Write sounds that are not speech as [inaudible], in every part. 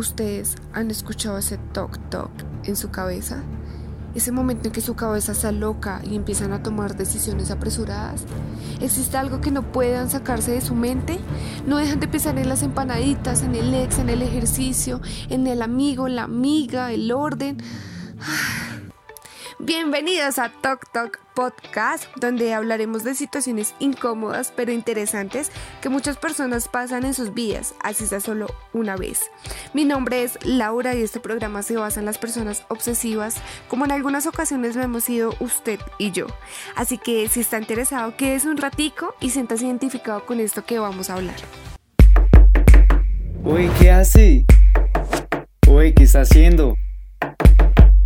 ustedes han escuchado ese toc toc en su cabeza? Ese momento en que su cabeza se aloca y empiezan a tomar decisiones apresuradas. ¿Existe algo que no puedan sacarse de su mente? No dejan de pensar en las empanaditas, en el ex, en el ejercicio, en el amigo, la amiga, el orden. Bienvenidos a Talk Talk Podcast, donde hablaremos de situaciones incómodas pero interesantes que muchas personas pasan en sus vidas, así sea solo una vez. Mi nombre es Laura y este programa se basa en las personas obsesivas, como en algunas ocasiones lo hemos sido usted y yo. Así que si está interesado, quédese un ratico y siéntase identificado con esto que vamos a hablar. Uy, ¿qué hace? Uy, ¿qué está haciendo?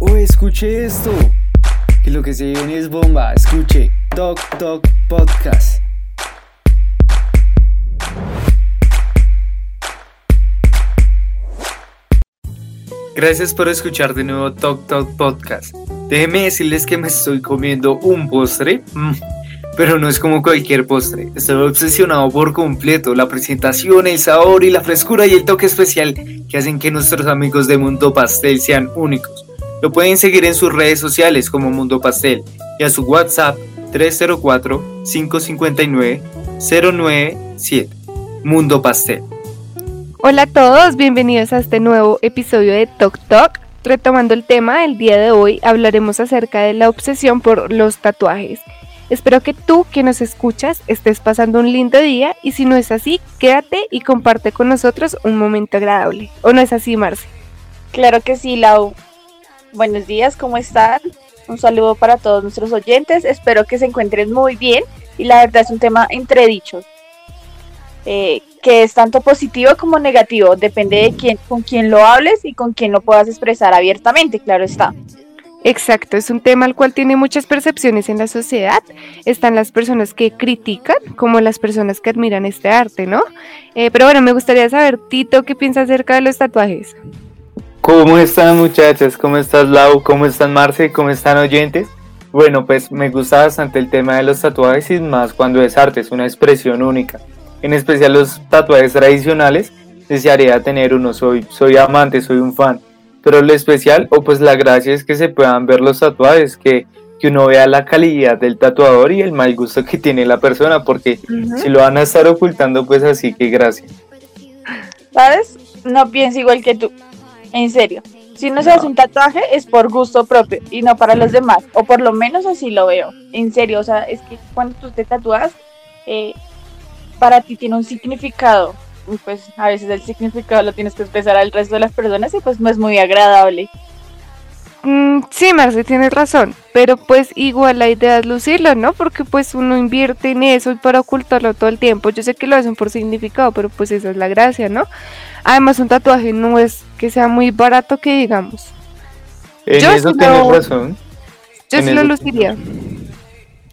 Uy, escuche esto que lo que se viene es bomba. Escuche Talk Talk Podcast. Gracias por escuchar de nuevo Talk Talk Podcast. Déjenme decirles que me estoy comiendo un postre, mm, pero no es como cualquier postre. Estoy obsesionado por completo. La presentación, el sabor y la frescura y el toque especial que hacen que nuestros amigos de Mundo Pastel sean únicos. Lo pueden seguir en sus redes sociales como Mundo Pastel y a su WhatsApp 304-559-097. Mundo Pastel. Hola a todos, bienvenidos a este nuevo episodio de Talk Talk. Retomando el tema, el día de hoy hablaremos acerca de la obsesión por los tatuajes. Espero que tú que nos escuchas estés pasando un lindo día y si no es así, quédate y comparte con nosotros un momento agradable. ¿O no es así, Marce? Claro que sí, Lau. Buenos días, ¿cómo están? Un saludo para todos nuestros oyentes. Espero que se encuentren muy bien. Y la verdad es un tema entre dichos. Eh, que es tanto positivo como negativo. Depende de quién, con quién lo hables y con quién lo puedas expresar abiertamente, claro está. Exacto, es un tema al cual tiene muchas percepciones en la sociedad. Están las personas que critican como las personas que admiran este arte, ¿no? Eh, pero bueno, me gustaría saber, Tito, ¿qué piensas acerca de los tatuajes? ¿Cómo están muchachas? ¿Cómo estás Lau? ¿Cómo están Marce? ¿Cómo están oyentes? Bueno, pues me gusta bastante el tema de los tatuajes y más cuando es arte, es una expresión única. En especial los tatuajes tradicionales, desearía tener uno, soy, soy amante, soy un fan. Pero lo especial, o pues la gracia es que se puedan ver los tatuajes, que, que uno vea la calidad del tatuador y el mal gusto que tiene la persona, porque si lo van a estar ocultando, pues así que gracias. ¿Sabes? No pienso igual que tú. En serio. Si no se hace un tatuaje es por gusto propio y no para los demás. O por lo menos así lo veo. En serio, o sea, es que cuando tú te tatúas, eh, para ti tiene un significado. Y pues a veces el significado lo tienes que expresar al resto de las personas y pues no es muy agradable. Mm, sí, Marce, tienes razón, pero pues igual la idea es lucirlo, ¿no? Porque pues uno invierte en eso para ocultarlo todo el tiempo. Yo sé que lo hacen por significado, pero pues esa es la gracia, ¿no? Además, un tatuaje no es que sea muy barato que digamos. En yo eso tienes razón. Yo sí lo luciría.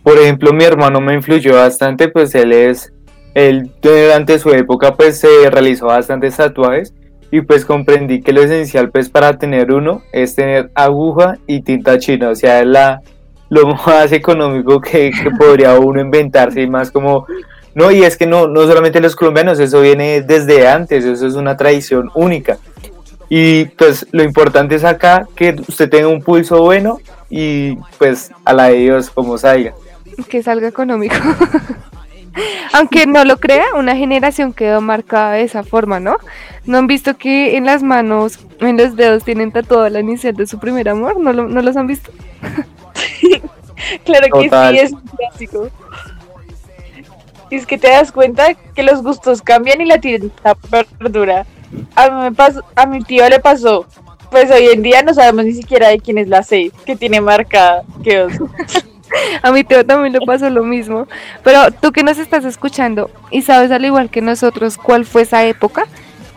Por ejemplo, mi hermano me influyó bastante, pues él es, él durante su época pues se realizó bastantes tatuajes y pues comprendí que lo esencial pues para tener uno es tener aguja y tinta china, o sea, es la, lo [laughs] más económico que, que podría uno inventarse y más como no, y es que no, no solamente los colombianos, eso viene desde antes, eso es una tradición única. Y pues lo importante es acá que usted tenga un pulso bueno y pues a la de Dios como salga. Que salga económico. [laughs] Aunque no lo crea, una generación quedó marcada de esa forma, ¿no? ¿No han visto que en las manos, en los dedos tienen tatuado la inicial de su primer amor? ¿No, no los han visto? [laughs] claro que sí, es un clásico. Y es que te das cuenta que los gustos cambian y la tinta perdura. A mí me pasó, a mi tío le pasó. Pues hoy en día no sabemos ni siquiera de quién es la C que tiene marcada. Qué oso. [laughs] a mi tío también le pasó lo mismo. Pero tú que nos estás escuchando y sabes al igual que nosotros cuál fue esa época,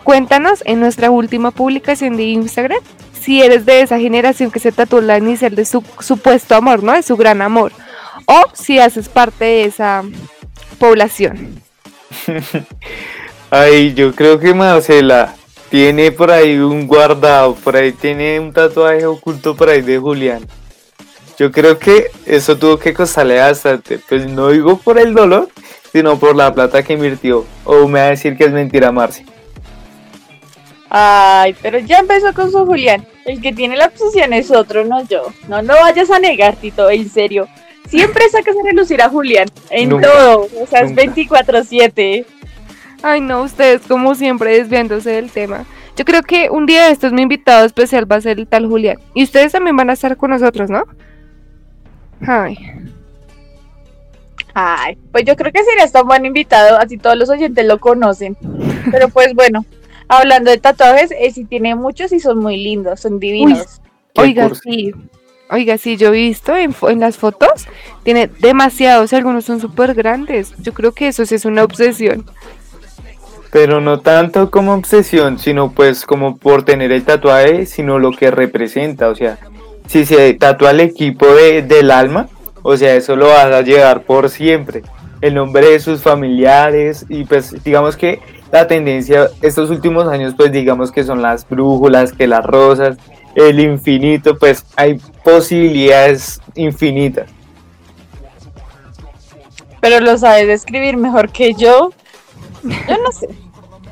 cuéntanos en nuestra última publicación de Instagram si eres de esa generación que se tatuó la inicial de su supuesto amor, ¿no? De su gran amor. O si haces parte de esa población? [laughs] Ay, yo creo que Marcela tiene por ahí un guardado, por ahí tiene un tatuaje oculto por ahí de Julián. Yo creo que eso tuvo que costarle bastante, pues no digo por el dolor, sino por la plata que invirtió. O me va a decir que es mentira, Marce. Ay, pero ya empezó con su Julián. El que tiene la obsesión es otro, no yo. No, no vayas a negar, Tito, en serio. Siempre [laughs] sacas a relucir a Julián. En Nunca, todo. O sea, es nunca. 24-7. Ay, no, ustedes como siempre desviándose del tema. Yo creo que un día de estos mi invitado especial va a ser el tal Julián. Y ustedes también van a estar con nosotros, ¿no? Ay, Ay, pues yo creo que sería un buen invitado, así todos los oyentes lo conocen. Pero pues bueno, hablando de tatuajes, eh, sí tiene muchos y son muy lindos, son divinos. Oiga, sí. Oiga, sí, yo he visto en las fotos, tiene demasiados, algunos son súper grandes. Yo creo que eso sí es una obsesión. Pero no tanto como obsesión, sino pues como por tener el tatuaje, sino lo que representa. O sea, si se tatúa el equipo de- del alma, o sea, eso lo vas a llevar por siempre. El nombre de sus familiares y pues digamos que la tendencia estos últimos años pues digamos que son las brújulas, que las rosas, el infinito, pues hay posibilidades infinitas. Pero lo sabes describir mejor que yo. Yo no sé.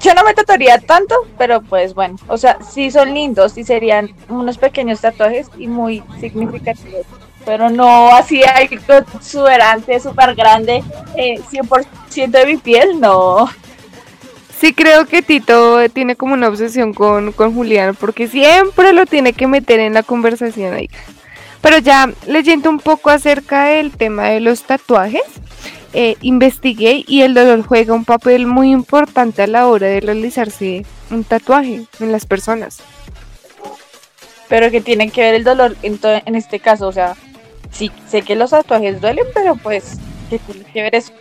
Yo no me tatuaría tanto, pero pues bueno, o sea, sí son lindos y serían unos pequeños tatuajes y muy significativos. Pero no así algo exuberante, súper grande, eh, 100% de mi piel, no. Sí creo que Tito tiene como una obsesión con, con Julián, porque siempre lo tiene que meter en la conversación ahí. Pero ya leyendo un poco acerca del tema de los tatuajes, eh, investigué y el dolor juega un papel muy importante a la hora de realizarse un tatuaje en las personas. Pero que tiene que ver el dolor en, en este caso, o sea, sí, sé que los tatuajes duelen, pero pues, ¿qué tiene que ver eso?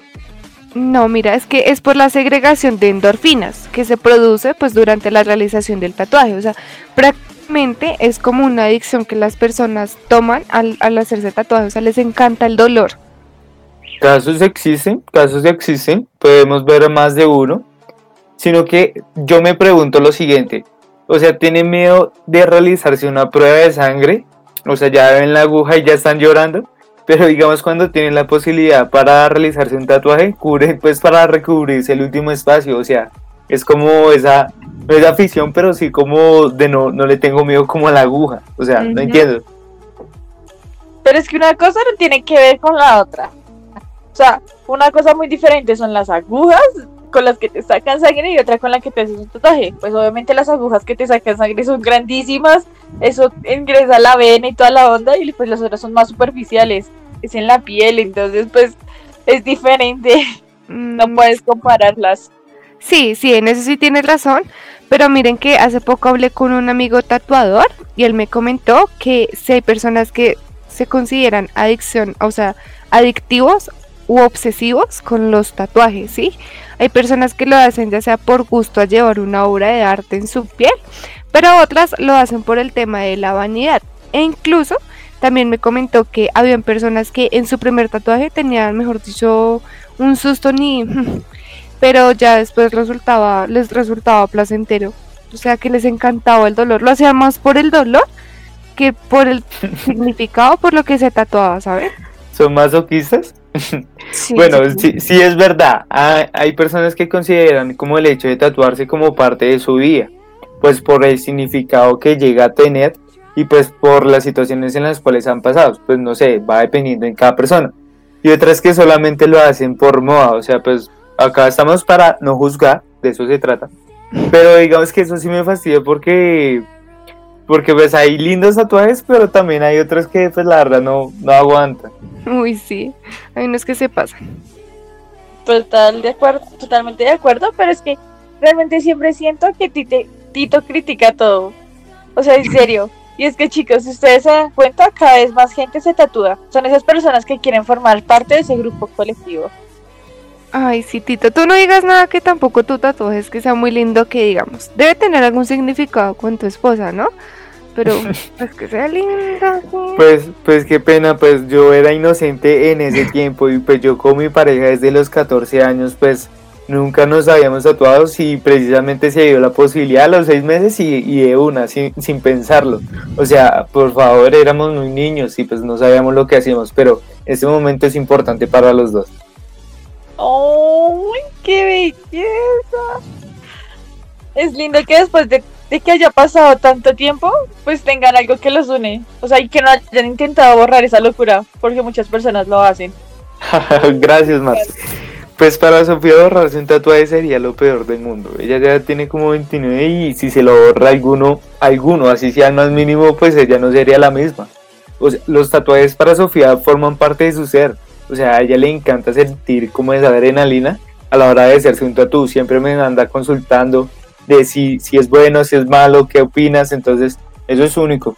No, mira, es que es por la segregación de endorfinas que se produce pues durante la realización del tatuaje. O sea, prácticamente es como una adicción que las personas toman al, al hacerse tatuajes. O sea, les encanta el dolor. Casos existen, casos existen, podemos ver más de uno, sino que yo me pregunto lo siguiente, o sea, ¿tienen miedo de realizarse una prueba de sangre? O sea, ya ven la aguja y ya están llorando, pero digamos cuando tienen la posibilidad para realizarse un tatuaje, cubren pues para recubrirse el último espacio, o sea, es como esa, no es afición, pero sí como de no, no le tengo miedo como a la aguja, o sea, no entiendo. Pero es que una cosa no tiene que ver con la otra. Sea, una cosa muy diferente son las agujas con las que te sacan sangre y otra con la que te haces un tatuaje. Pues obviamente las agujas que te sacan sangre son grandísimas, eso ingresa a la vena y toda la onda y pues las otras son más superficiales, es en la piel, entonces pues es diferente, no Mm, puedes compararlas. Sí, sí, en eso sí tienes razón. Pero miren que hace poco hablé con un amigo tatuador y él me comentó que si hay personas que se consideran adicción, o sea, adictivos u obsesivos con los tatuajes, ¿sí? Hay personas que lo hacen ya sea por gusto a llevar una obra de arte en su piel, pero otras lo hacen por el tema de la vanidad. E incluso también me comentó que habían personas que en su primer tatuaje tenían, mejor dicho, un susto ni [laughs] pero ya después resultaba, les resultaba placentero. O sea que les encantaba el dolor. Lo hacían más por el dolor que por el [laughs] significado, por lo que se tatuaba, ¿sabes? ¿Son masoquistas? Sí, Bueno, sí. sí, sí es verdad. Hay, hay personas que consideran como el hecho de tatuarse como parte de su vida, pues por el significado que llega a tener y pues por las situaciones en las cuales han pasado. Pues no sé, va dependiendo en cada persona. Y otras que solamente lo hacen por moda, o sea, pues acá estamos para no juzgar, de eso se trata. Pero digamos que eso sí me fastidia porque porque pues hay lindos tatuajes, pero también hay otros que pues la verdad no, no aguantan. Uy, sí. Hay unos que se pasan. Total de acuerdo, totalmente de acuerdo, pero es que realmente siempre siento que Tite- Tito critica todo. O sea, en serio. Y es que chicos, si ustedes se dan cuenta, cada vez más gente se tatúa. Son esas personas que quieren formar parte de ese grupo colectivo. Ay, sí, Tito, tú no digas nada que tampoco tu tatuaje es que sea muy lindo que digamos. Debe tener algún significado con tu esposa, ¿no? Pero [laughs] pues que sea linda. sí. Pues, pues qué pena, pues yo era inocente en ese tiempo y pues yo con mi pareja desde los 14 años pues nunca nos habíamos tatuado y precisamente se dio la posibilidad a los seis meses y, y de una, sin, sin pensarlo. O sea, por favor, éramos muy niños y pues no sabíamos lo que hacíamos, pero este momento es importante para los dos. ¡Oh, qué belleza! Es lindo que después de que haya pasado tanto tiempo, pues tengan algo que los une. O sea, y que no hayan intentado borrar esa locura, porque muchas personas lo hacen. [laughs] Gracias, Marce. Pues para Sofía borrarse un tatuaje sería lo peor del mundo. Ella ya tiene como 29 y si se lo borra alguno, alguno, así sea más mínimo, pues ella no sería la misma. O sea, los tatuajes para Sofía forman parte de su ser. O sea, a ella le encanta sentir como esa adrenalina a la hora de hacerse un tatu. Siempre me anda consultando de si, si es bueno, si es malo, qué opinas. Entonces, eso es único.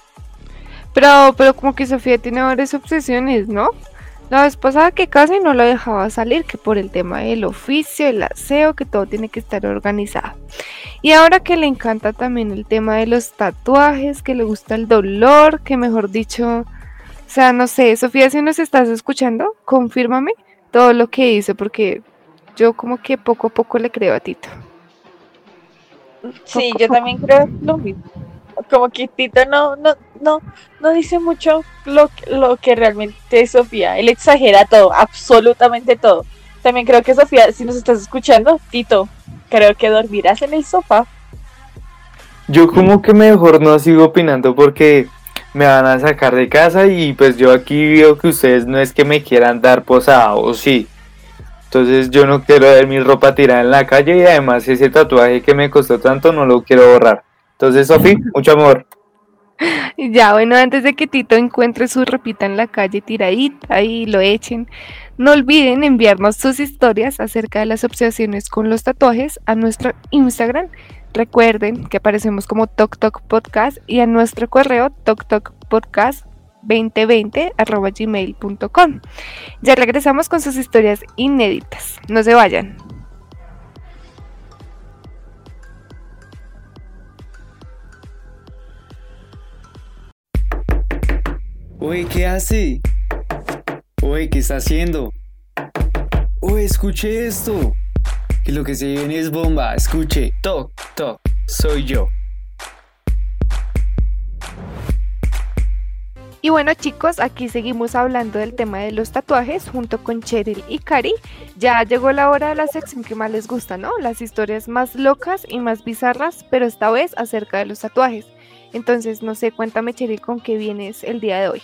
Pero, pero como que Sofía tiene varias obsesiones, ¿no? La vez pasada que casi no lo dejaba salir, que por el tema del oficio, el aseo, que todo tiene que estar organizado. Y ahora que le encanta también el tema de los tatuajes, que le gusta el dolor, que mejor dicho, o sea, no sé, Sofía, si nos estás escuchando, confírmame todo lo que dice, porque yo como que poco a poco le creo a Tito. Sí, yo también creo lo mismo. Como que Tito no, no, no, no dice mucho lo, lo que realmente es Sofía. Él exagera todo, absolutamente todo. También creo que Sofía, si nos estás escuchando, Tito, creo que dormirás en el sofá. Yo como que mejor no sigo opinando porque me van a sacar de casa y pues yo aquí veo que ustedes no es que me quieran dar posada o sí. Entonces yo no quiero ver mi ropa tirada en la calle y además ese tatuaje que me costó tanto no lo quiero borrar. Entonces, Sofi, [laughs] mucho amor. Ya, bueno, antes de que Tito encuentre su ropita en la calle tiradita y lo echen, no olviden enviarnos sus historias acerca de las obsesiones con los tatuajes a nuestro Instagram. Recuerden que aparecemos como Tok Tok Podcast y a nuestro correo Podcast 2020 gmail.com. Ya regresamos con sus historias inéditas. No se vayan. Oye, ¿qué hace? Oye, ¿qué está haciendo? Oye, escuche esto. Que lo que se viene es bomba. Escuche. Toc, Soy yo. Y bueno chicos, aquí seguimos hablando del tema de los tatuajes junto con Cheryl y Cari. Ya llegó la hora de la sección que más les gusta, ¿no? Las historias más locas y más bizarras, pero esta vez acerca de los tatuajes. Entonces, no sé, cuéntame Cheryl con qué vienes el día de hoy.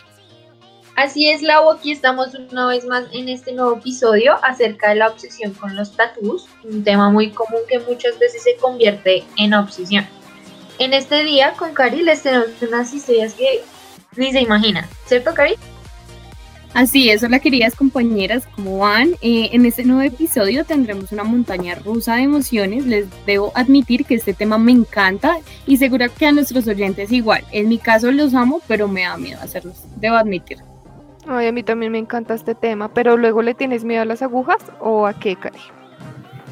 Así es, Lau, aquí estamos una vez más en este nuevo episodio acerca de la obsesión con los tatús, un tema muy común que muchas veces se convierte en obsesión. En este día con Cari les tenemos unas historias que ni se imaginan, ¿cierto Cari? Así es, hola queridas compañeras, ¿cómo van? Eh, en este nuevo episodio tendremos una montaña rusa de emociones. Les debo admitir que este tema me encanta y seguro que a nuestros oyentes igual. En mi caso los amo, pero me da miedo hacerlos, debo admitir. Ay, a mí también me encanta este tema, pero luego le tienes miedo a las agujas o a qué, Cari?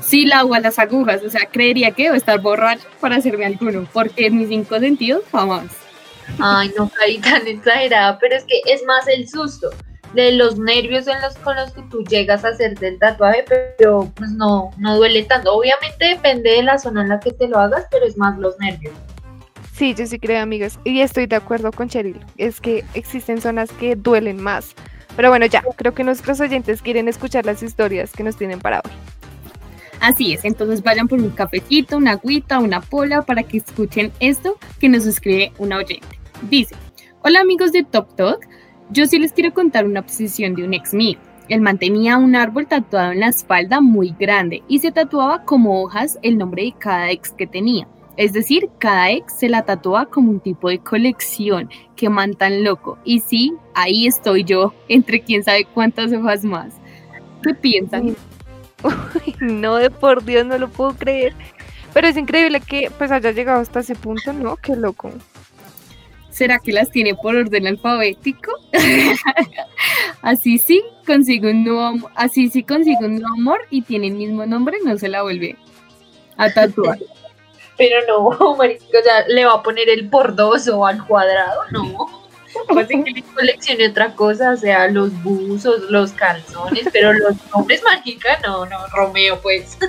Sí, la agua a las agujas, o sea, creería que debo estar borracho para hacerme alguno, porque en mis cinco sentidos jamás. Ay, no, Cari, [laughs] tan exagerada, pero es que es más el susto de los nervios en los con los que tú llegas a hacerte el tatuaje, pero pues no, no duele tanto. Obviamente depende de la zona en la que te lo hagas, pero es más los nervios. Sí, yo sí creo, amigas, y estoy de acuerdo con Cheryl. Es que existen zonas que duelen más. Pero bueno, ya, creo que nuestros oyentes quieren escuchar las historias que nos tienen para hoy. Así es, entonces vayan por un cafecito, una agüita, una pola para que escuchen esto que nos escribe una oyente. Dice, hola amigos de Top Talk, yo sí les quiero contar una obsesión de un ex mío. Él mantenía un árbol tatuado en la espalda muy grande y se tatuaba como hojas el nombre de cada ex que tenía. Es decir, cada ex se la tatuaba como un tipo de colección. Qué man tan loco. Y sí, ahí estoy yo, entre quién sabe cuántas hojas más. ¿Qué piensan? Uy, no, de por Dios, no lo puedo creer. Pero es increíble que pues haya llegado hasta ese punto, ¿no? Qué loco. ¿Será que las tiene por orden alfabético? [laughs] así sí consigo un nuevo así sí consigo un nuevo amor y tiene el mismo nombre, no se la vuelve a tatuar. [laughs] Pero no, [laughs] marico, o sea, le va a poner el por dos o al cuadrado, no. Así que le coleccione otra cosa, o sea, los buzos, los calzones, pero los nombres marica, no, no, Romeo, pues. [laughs]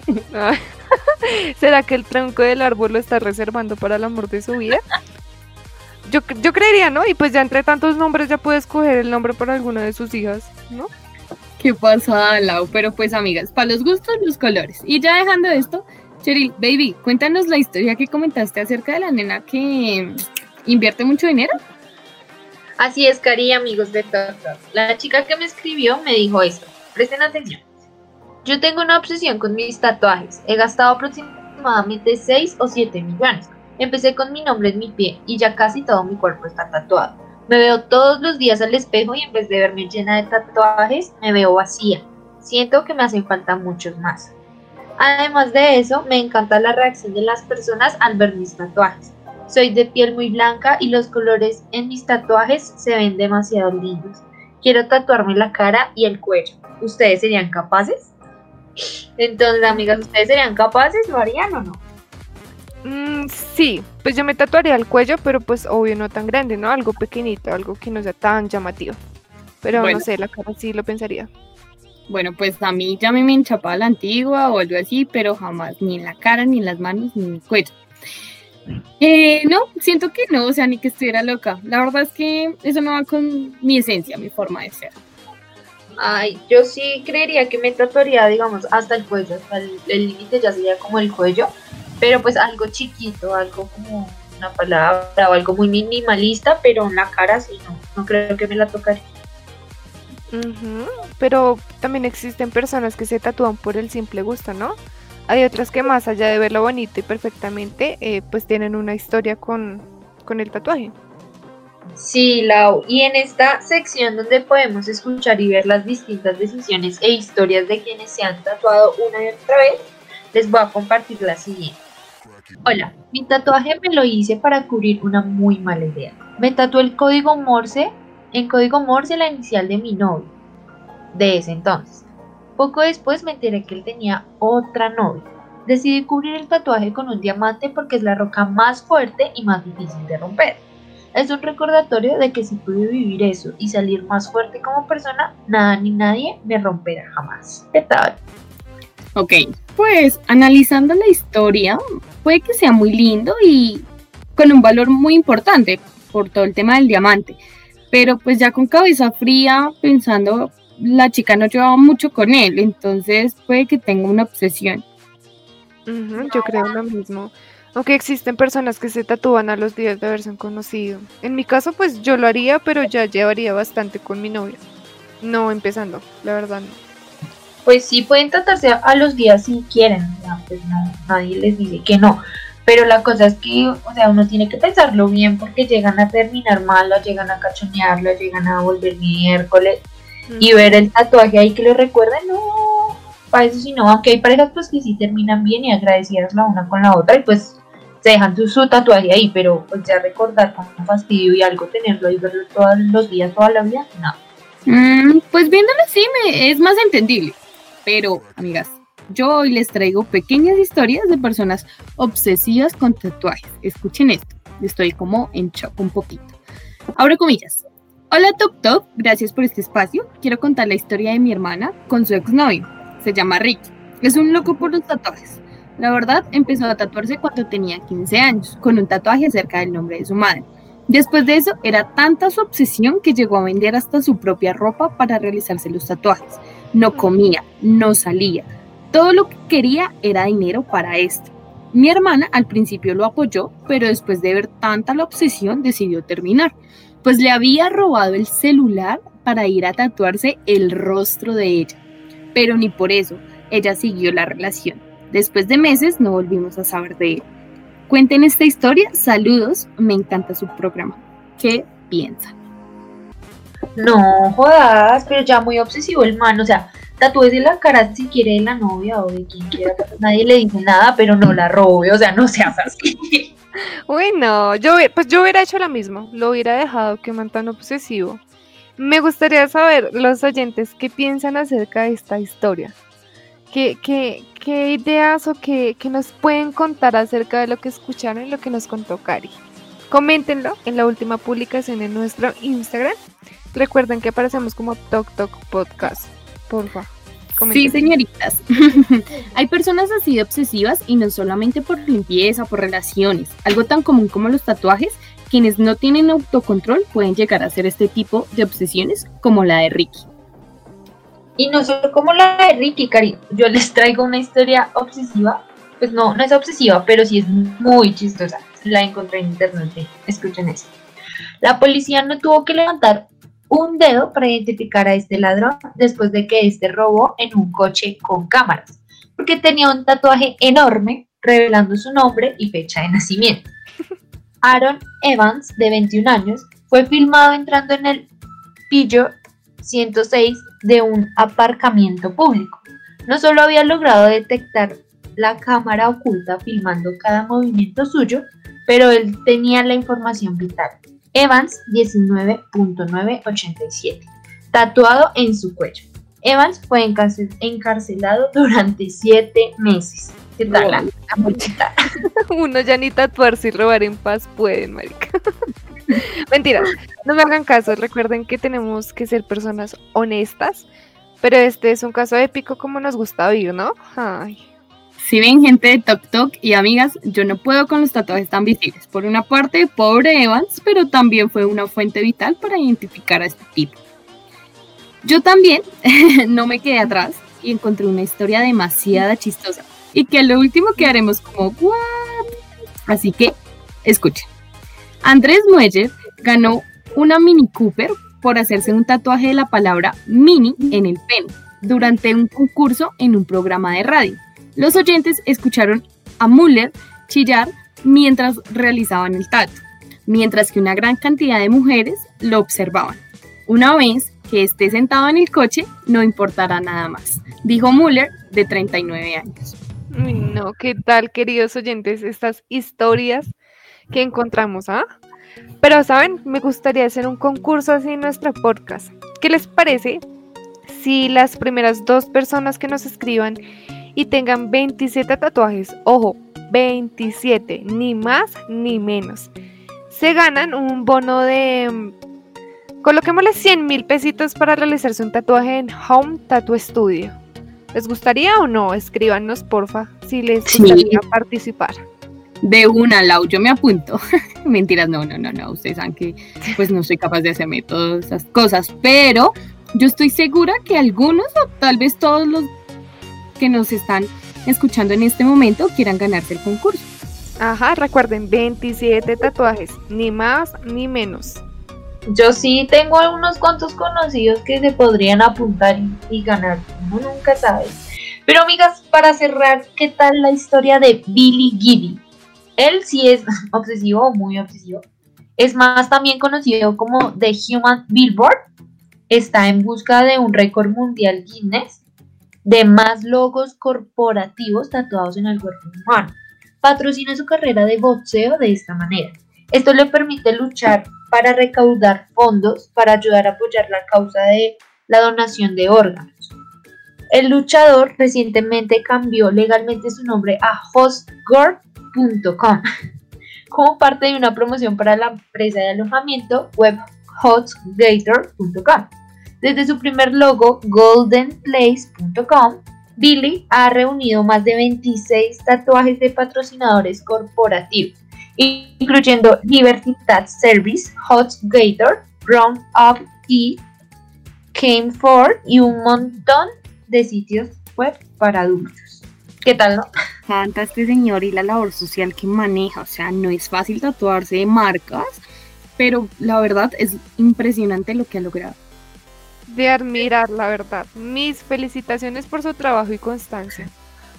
[laughs] ¿Será que el tronco del árbol lo está reservando para el amor de su vida? Yo, yo creería, ¿no? Y pues ya entre tantos nombres ya puede escoger el nombre para alguna de sus hijas, ¿no? Qué pasada, Lau. Pero pues, amigas, para los gustos, los colores. Y ya dejando esto, Cheryl, baby, cuéntanos la historia que comentaste acerca de la nena que invierte mucho dinero. Así es, Cari, amigos de Talk La chica que me escribió me dijo esto. Presten atención. Yo tengo una obsesión con mis tatuajes. He gastado aproximadamente 6 o 7 millones. Empecé con mi nombre en mi pie y ya casi todo mi cuerpo está tatuado. Me veo todos los días al espejo y en vez de verme llena de tatuajes, me veo vacía. Siento que me hacen falta muchos más. Además de eso, me encanta la reacción de las personas al ver mis tatuajes. Soy de piel muy blanca y los colores en mis tatuajes se ven demasiado lindos. Quiero tatuarme la cara y el cuello. ¿Ustedes serían capaces? Entonces, amigas, ¿ustedes serían capaces? ¿Lo harían o no? Mm, sí, pues yo me tatuaría el cuello, pero pues obvio no tan grande, ¿no? Algo pequeñito, algo que no sea tan llamativo. Pero no sé, la cara sí lo pensaría. Bueno, pues a mí ya me hinchaba la antigua o algo así, pero jamás, ni en la cara, ni en las manos, ni en el cuello. Eh, no, siento que no, o sea, ni que estuviera loca. La verdad es que eso no va con mi esencia, mi forma de ser. Ay, yo sí creería que me tatuaría, digamos, hasta el cuello, hasta el límite ya sería como el cuello, pero pues algo chiquito, algo como una palabra o algo muy minimalista, pero en la cara sí no, no creo que me la tocaría. Pero también existen personas que se tatúan por el simple gusto, ¿no? Hay otras que más allá de verlo bonito y perfectamente, eh, pues tienen una historia con, con el tatuaje. Sí, Lau. Y en esta sección donde podemos escuchar y ver las distintas decisiones e historias de quienes se han tatuado una y otra vez, les voy a compartir la siguiente. Hola, mi tatuaje me lo hice para cubrir una muy mala idea. Me tatué el código Morse en código Morse la inicial de mi novio, de ese entonces. Poco después me enteré que él tenía otra novia. Decidí cubrir el tatuaje con un diamante porque es la roca más fuerte y más difícil de romper. Es un recordatorio de que si pude vivir eso y salir más fuerte como persona, nada ni nadie me romperá jamás. ¿Qué tal? Ok, pues analizando la historia, puede que sea muy lindo y con un valor muy importante por todo el tema del diamante pero pues ya con cabeza fría, pensando, la chica no llevaba mucho con él, entonces puede que tenga una obsesión. yo creo lo mismo. Aunque existen personas que se tatúan a los días de haberse conocido. En mi caso, pues yo lo haría, pero ya llevaría bastante con mi novio. No empezando, la verdad no. Pues sí, pueden tratarse a los días si quieren. Pues no, nadie les dice que no. Pero la cosa es que, o sea, uno tiene que pensarlo bien porque llegan a terminar mal, o llegan a cachonearlo, llegan a volver miércoles. Y ver el tatuaje ahí que lo recuerden, no, para eso sí no, aunque hay parejas pues que sí terminan bien y agradecidas la una con la otra y pues se dejan su, tatuaje ahí, pero pues ya recordar con un fastidio y algo tenerlo y verlo todos los días, toda la vida, no. Mm, pues viéndolo así me, es más entendible, pero amigas, yo hoy les traigo pequeñas historias de personas obsesivas con tatuajes. Escuchen esto, estoy como en shock un poquito. Abro comillas. Hola Top Top, gracias por este espacio. Quiero contar la historia de mi hermana con su exnovio. Se llama Ricky. Es un loco por los tatuajes. La verdad, empezó a tatuarse cuando tenía 15 años, con un tatuaje cerca del nombre de su madre. Después de eso, era tanta su obsesión que llegó a vender hasta su propia ropa para realizarse los tatuajes. No comía, no salía, todo lo que quería era dinero para esto. Mi hermana al principio lo apoyó, pero después de ver tanta la obsesión decidió terminar, pues le había robado el celular para ir a tatuarse el rostro de ella. Pero ni por eso, ella siguió la relación. Después de meses no volvimos a saber de él. Cuenten esta historia, saludos, me encanta su programa. ¿Qué piensan? No jodas, pero ya muy obsesivo el man, o sea, tatúese la cara si quiere de la novia o de quien quiera. Nadie le dice nada, pero no la robe, o sea, no seas así. [laughs] Uy, no, yo, pues yo hubiera hecho lo mismo, lo hubiera dejado que man tan obsesivo. Me gustaría saber, los oyentes, qué piensan acerca de esta historia. ¿Qué, qué, qué ideas o qué, qué nos pueden contar acerca de lo que escucharon y lo que nos contó Cari? Coméntenlo en la última publicación en nuestro Instagram. Recuerden que aparecemos como Tok Tok Podcast. Porfa. Sí, señoritas. [laughs] Hay personas así de obsesivas y no solamente por limpieza, por relaciones. Algo tan común como los tatuajes, quienes no tienen autocontrol pueden llegar a hacer este tipo de obsesiones como la de Ricky. Y no solo como la de Ricky, Cari. Yo les traigo una historia obsesiva pues no, no es obsesiva, pero sí es muy chistosa. La encontré en internet. Escuchen esto. La policía no tuvo que levantar un dedo para identificar a este ladrón después de que este robó en un coche con cámaras, porque tenía un tatuaje enorme revelando su nombre y fecha de nacimiento. [laughs] Aaron Evans, de 21 años, fue filmado entrando en el pillo 106 de un aparcamiento público. No solo había logrado detectar la cámara oculta filmando cada movimiento suyo, pero él tenía la información vital. Evans 19.987, tatuado en su cuello. Evans fue encarcelado durante siete meses. ¿Qué tal? La, [laughs] Uno ya ni tatuarse y robar en paz pueden, marica. [laughs] Mentira, no me hagan caso, recuerden que tenemos que ser personas honestas, pero este es un caso épico como nos gusta oír, ¿no? Ay. Si ven gente de Tok Tok y amigas, yo no puedo con los tatuajes tan visibles. Por una parte, pobre Evans, pero también fue una fuente vital para identificar a este tipo. Yo también [laughs] no me quedé atrás y encontré una historia demasiado chistosa y que lo último que haremos como ¿what? Así que escuchen. Andrés Mueller ganó una Mini Cooper por hacerse un tatuaje de la palabra mini en el pene durante un concurso en un programa de radio. Los oyentes escucharon a Muller chillar mientras realizaban el tatu, mientras que una gran cantidad de mujeres lo observaban. Una vez que esté sentado en el coche, no importará nada más, dijo Muller, de 39 años. no, ¿qué tal, queridos oyentes, estas historias que encontramos, ah? Pero, ¿saben? Me gustaría hacer un concurso así en nuestro podcast. ¿Qué les parece si las primeras dos personas que nos escriban y tengan 27 tatuajes. Ojo, 27, ni más ni menos. Se ganan un bono de... Mm, coloquémosle 100 mil pesitos para realizarse un tatuaje en Home Tattoo Studio. ¿Les gustaría o no? Escríbanos, porfa, si les gustaría participar. De una, Lau, yo me apunto. [laughs] Mentiras, no, no, no, no. Ustedes saben que pues no soy capaz de hacerme todas esas cosas, pero yo estoy segura que algunos o tal vez todos los que nos están escuchando en este momento quieran ganarse el concurso. Ajá, recuerden, 27 tatuajes, ni más ni menos. Yo sí tengo algunos cuantos conocidos que se podrían apuntar y, ganar, uno nunca sabe. Pero amigas, para cerrar, ¿qué tal la historia de Billy Gibby? Él sí es [laughs] obsesivo, muy obsesivo. Es más también conocido como The Human Billboard. Está en busca de un récord mundial Guinness de más logos corporativos tatuados en el cuerpo humano. Patrocina su carrera de boxeo de esta manera. Esto le permite luchar para recaudar fondos para ayudar a apoyar la causa de la donación de órganos. El luchador recientemente cambió legalmente su nombre a hostgore.com [laughs] como parte de una promoción para la empresa de alojamiento web hostgator.com. Desde su primer logo, goldenplace.com, Billy ha reunido más de 26 tatuajes de patrocinadores corporativos, incluyendo Liberty Tat Service, Hot Gator, Round Up y Came For y un montón de sitios web para adultos. ¿Qué tal, no? Canta este señor y la labor social que maneja, o sea, no es fácil tatuarse de marcas, pero la verdad es impresionante lo que ha logrado de admirar, la verdad. Mis felicitaciones por su trabajo y constancia.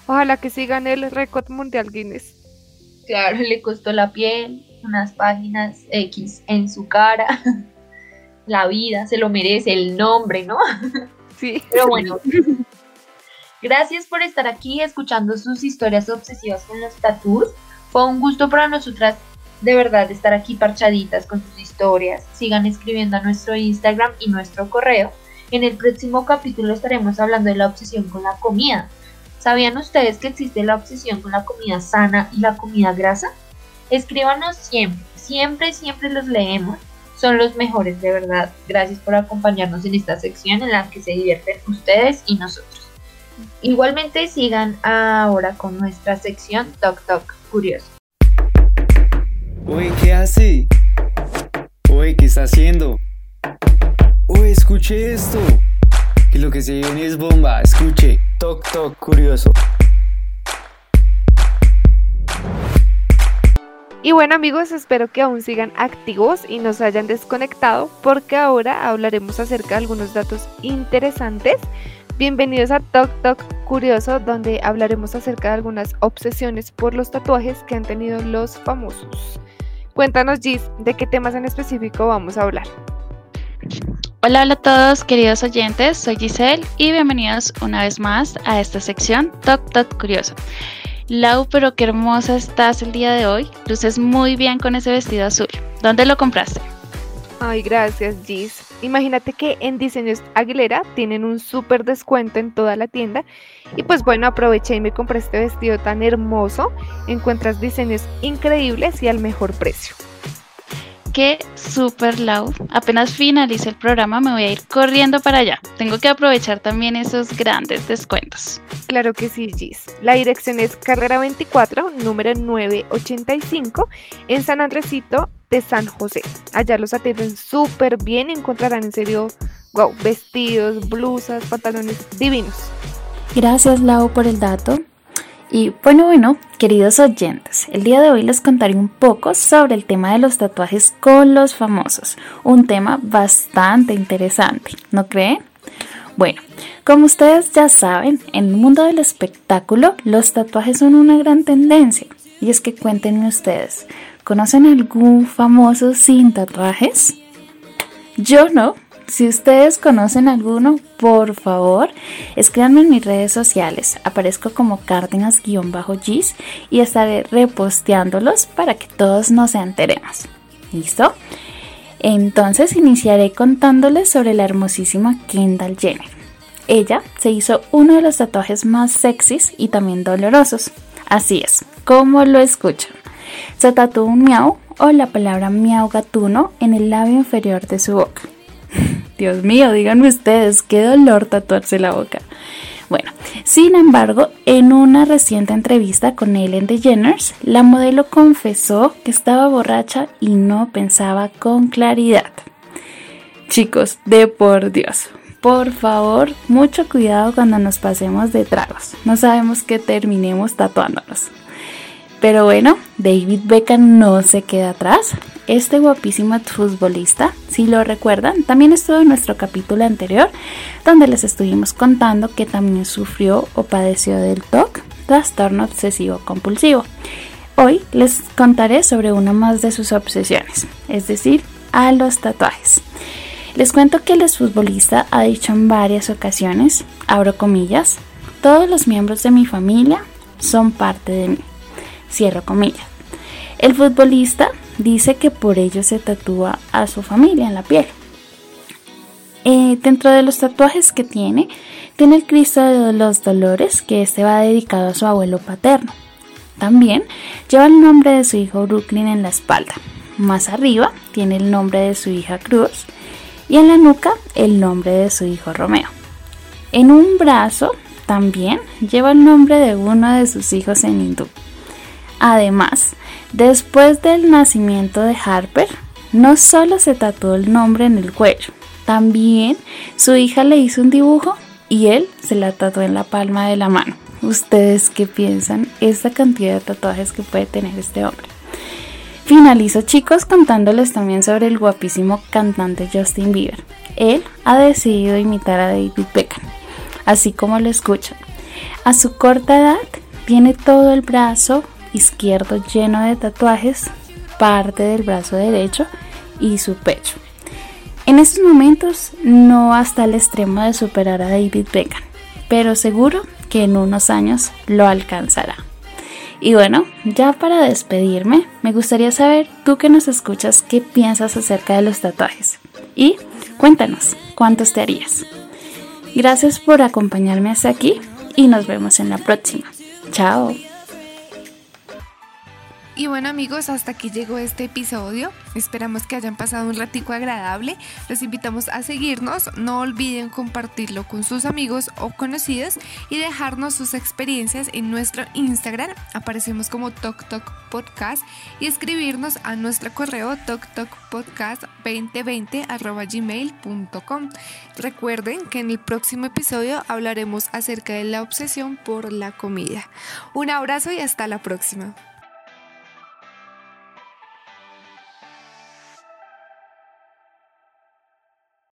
Ojalá que sigan el récord mundial Guinness. Claro, le costó la piel, unas páginas X en su cara, [laughs] la vida, se lo merece, el nombre, ¿no? [laughs] Sí. Pero bueno, gracias por estar aquí escuchando sus historias obsesivas con los tattoos. Fue un gusto para nosotras de verdad estar aquí parchaditas con sus historias. Sigan escribiendo a nuestro Instagram y nuestro correo. En el próximo capítulo estaremos hablando de la obsesión con la comida. ¿Sabían ustedes que existe la obsesión con la comida sana y la comida grasa? Escríbanos siempre, siempre, siempre los leemos. Son los mejores, de verdad. Gracias por acompañarnos en esta sección en la que se divierten ustedes y nosotros. Igualmente sigan ahora con nuestra sección Talk Talk Curioso. Uy, ¿qué hace? ¿qué está haciendo? Uy, escuche esto. Que lo que se viene es bomba. Escuche. Toc, toc, curioso. Y bueno amigos, espero que aún sigan activos y no se hayan desconectado porque ahora hablaremos acerca de algunos datos interesantes. Bienvenidos a Tok Tok Curioso, donde hablaremos acerca de algunas obsesiones por los tatuajes que han tenido los famosos. Cuéntanos Gis, ¿de qué temas en específico vamos a hablar? Hola, hola a todos queridos oyentes, soy Giselle y bienvenidos una vez más a esta sección Tok Tok Curioso. Lau, pero qué hermosa estás el día de hoy. Luces muy bien con ese vestido azul. ¿Dónde lo compraste? Ay, gracias, Gis. Imagínate que en Diseños Aguilera tienen un súper descuento en toda la tienda. Y pues bueno, aproveché y me compré este vestido tan hermoso. Encuentras diseños increíbles y al mejor precio. Qué super Lau. Apenas finalice el programa me voy a ir corriendo para allá. Tengo que aprovechar también esos grandes descuentos. Claro que sí, Gis. La dirección es Carrera 24, número 985, en San Andresito de San José. Allá los atienden súper bien y encontrarán en serio, wow, vestidos, blusas, pantalones divinos. Gracias, Lau, por el dato. Y bueno, bueno, queridos oyentes, el día de hoy les contaré un poco sobre el tema de los tatuajes con los famosos, un tema bastante interesante, ¿no creen? Bueno, como ustedes ya saben, en el mundo del espectáculo los tatuajes son una gran tendencia. Y es que cuéntenme ustedes, ¿conocen algún famoso sin tatuajes? Yo no, si ustedes conocen alguno, por favor, escríbanme en mis redes sociales. Aparezco como cárdenas-gis y estaré reposteándolos para que todos nos enteremos. ¿Listo? Entonces iniciaré contándoles sobre la hermosísima Kendall Jenner. Ella se hizo uno de los tatuajes más sexys y también dolorosos. Así es, como lo escuchan. Se tatuó un miau o la palabra miau gatuno en el labio inferior de su boca. Dios mío, díganme ustedes, qué dolor tatuarse la boca. Bueno, sin embargo, en una reciente entrevista con Ellen DeGeneres, la modelo confesó que estaba borracha y no pensaba con claridad. Chicos, de por Dios, por favor, mucho cuidado cuando nos pasemos de tragos. No sabemos que terminemos tatuándonos. Pero bueno, David Beckham no se queda atrás. Este guapísimo futbolista, si lo recuerdan, también estuvo en nuestro capítulo anterior, donde les estuvimos contando que también sufrió o padeció del TOC, trastorno obsesivo compulsivo. Hoy les contaré sobre una más de sus obsesiones, es decir, a los tatuajes. Les cuento que el exfutbolista ha dicho en varias ocasiones, abro comillas, todos los miembros de mi familia son parte de mí. Cierro comillas. El futbolista dice que por ello se tatúa a su familia en la piel. Eh, dentro de los tatuajes que tiene, tiene el Cristo de los Dolores, que este va dedicado a su abuelo paterno. También lleva el nombre de su hijo Brooklyn en la espalda. Más arriba tiene el nombre de su hija Cruz y en la nuca el nombre de su hijo Romeo. En un brazo también lleva el nombre de uno de sus hijos en hindú. Además, después del nacimiento de Harper, no solo se tatuó el nombre en el cuello, también su hija le hizo un dibujo y él se la tatuó en la palma de la mano. ¿Ustedes qué piensan? Esta cantidad de tatuajes que puede tener este hombre. Finalizo chicos contándoles también sobre el guapísimo cantante Justin Bieber. Él ha decidido imitar a David Beckham, así como lo escuchan. A su corta edad tiene todo el brazo izquierdo lleno de tatuajes, parte del brazo derecho y su pecho. En estos momentos no hasta el extremo de superar a David Beckham, pero seguro que en unos años lo alcanzará. Y bueno, ya para despedirme, me gustaría saber tú que nos escuchas qué piensas acerca de los tatuajes. Y cuéntanos, ¿cuántos te harías? Gracias por acompañarme hasta aquí y nos vemos en la próxima. Chao. Y bueno amigos, hasta aquí llegó este episodio. Esperamos que hayan pasado un ratico agradable. Los invitamos a seguirnos. No olviden compartirlo con sus amigos o conocidos y dejarnos sus experiencias en nuestro Instagram. Aparecemos como Tok Podcast y escribirnos a nuestro correo toktokpodcast2020 gmail.com. Recuerden que en el próximo episodio hablaremos acerca de la obsesión por la comida. Un abrazo y hasta la próxima.